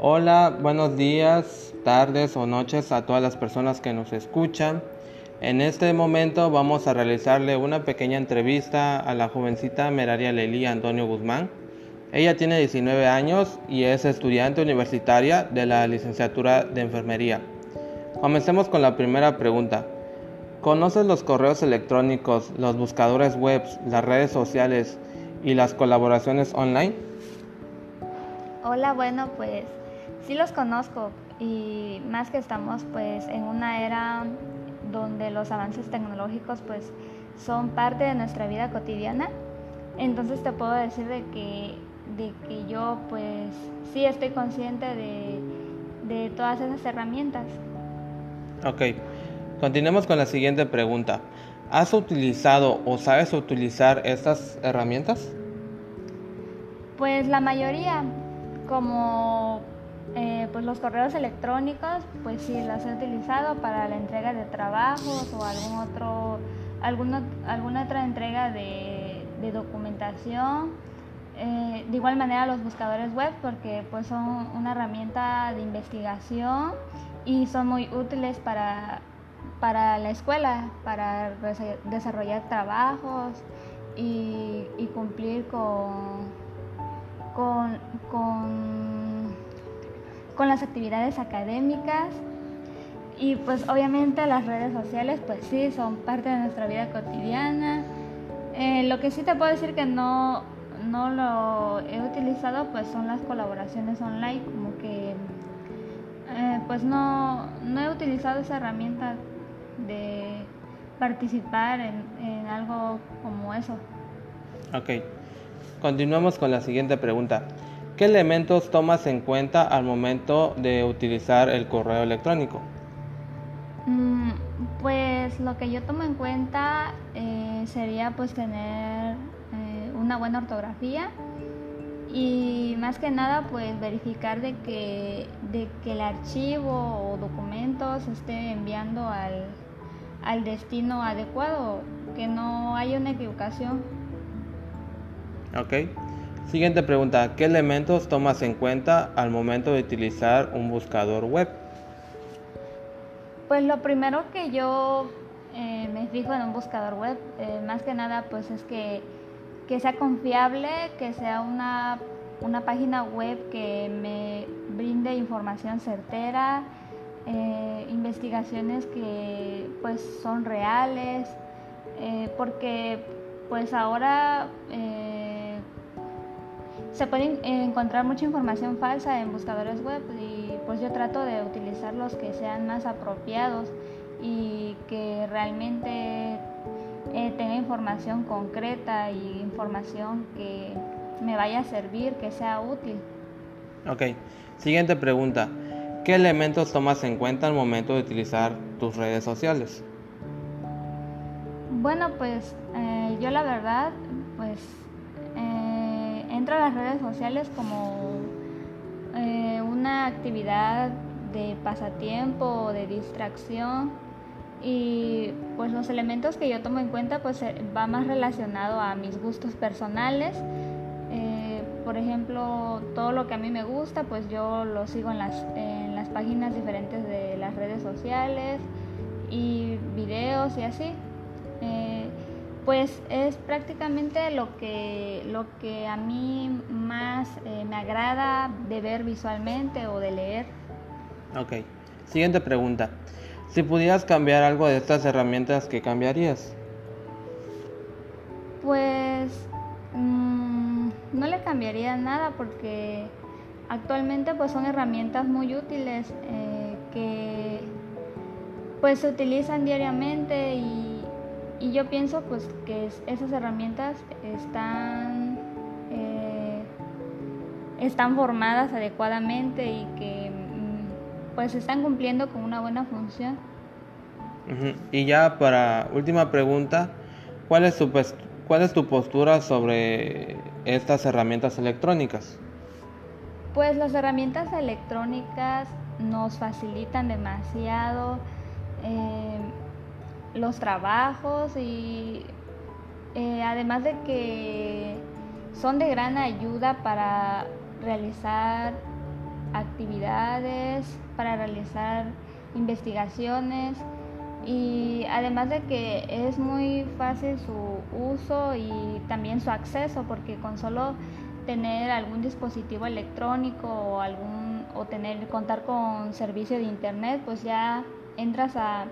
Hola, buenos días, tardes o noches a todas las personas que nos escuchan. En este momento vamos a realizarle una pequeña entrevista a la jovencita Meraria Lely Antonio Guzmán. Ella tiene 19 años y es estudiante universitaria de la licenciatura de enfermería. Comencemos con la primera pregunta. ¿Conoces los correos electrónicos, los buscadores web, las redes sociales y las colaboraciones online? Hola, bueno, pues sí los conozco y más que estamos pues en una era donde los avances tecnológicos pues son parte de nuestra vida cotidiana. Entonces te puedo decir de que, de que yo pues sí estoy consciente de, de todas esas herramientas. Ok. Continuemos con la siguiente pregunta. ¿Has utilizado o sabes utilizar estas herramientas? Pues la mayoría, como los correos electrónicos, pues sí, las he utilizado para la entrega de trabajos o algún otro, alguna, alguna otra entrega de, documentación. Eh, de igual manera los buscadores web porque pues son una herramienta de investigación y son muy útiles para para la escuela, para desarrollar trabajos y, cumplir con, con, las actividades académicas. Y pues obviamente las redes sociales pues sí son parte de nuestra vida cotidiana. Eh, lo que sí te puedo decir que no, no lo he utilizado pues son las colaboraciones online, como que eh, pues no, no he utilizado esa herramienta de participar en, algo como eso. Ok. Continuamos con la siguiente pregunta. ¿Qué elementos tomas en cuenta al momento de utilizar el correo electrónico? Mm, pues lo que yo tomo en cuenta eh, sería pues tener eh, una buena ortografía y más que nada pues verificar de que, de que el archivo o documento se esté enviando al, al destino adecuado, que no haya una equivocación. Ok. Siguiente pregunta, ¿qué elementos tomas en cuenta al momento de utilizar un buscador web? Pues lo primero que yo eh, me fijo en un buscador web, eh, más que nada, pues es que, que sea confiable, que sea una, una página web que me brinde información certera, eh, investigaciones que pues son reales, porque pues ahora se puede encontrar mucha información falsa en buscadores web y pues yo trato de utilizar los que sean más apropiados y que realmente tenga información concreta y información que me vaya a servir, que sea útil. Ok, siguiente pregunta. ¿Qué elementos tomas en cuenta al momento de utilizar tus redes sociales? Bueno, pues eh, yo la verdad, pues eh, entro a las redes sociales como eh, una actividad de pasatiempo o de distracción y pues los elementos que yo tomo en cuenta pues va más relacionado a mis gustos personales por ejemplo, todo lo que a mí me gusta, pues yo lo sigo en las, en las páginas diferentes de las redes sociales y videos y así. Eh, pues es prácticamente lo que, lo que a mí más eh, me agrada de ver visualmente o de leer. Ok. Siguiente pregunta. Si pudieras cambiar algo de estas herramientas, ¿qué cambiarías? Pues... Mm, no le cambiaría nada porque actualmente pues son herramientas muy útiles eh, que pues se utilizan diariamente y, yo pienso pues que esas herramientas están eh, están formadas adecuadamente y que mm, pues están cumpliendo con una buena función. Y ya para última pregunta, ¿cuál es tu, cuál es tu postura sobre estas herramientas electrónicas? Pues las herramientas electrónicas nos facilitan demasiado eh, los trabajos y eh, además de que son de gran ayuda para realizar actividades, para realizar investigaciones y además de que es muy fácil su uso y también su acceso porque con solo tener algún dispositivo electrónico o algún o tener contar con servicio de internet pues ya entras a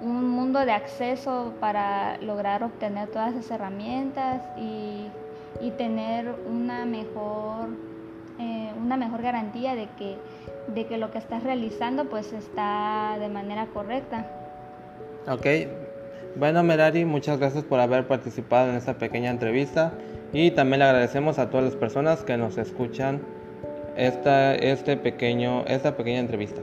un mundo de acceso para lograr obtener todas esas herramientas y, y tener una mejor eh, una mejor garantía de que de que lo que estás realizando pues está de manera correcta Ok, bueno Merari, muchas gracias por haber participado en esta pequeña entrevista y también le agradecemos a todas las personas que nos escuchan esta, este pequeño, esta pequeña entrevista.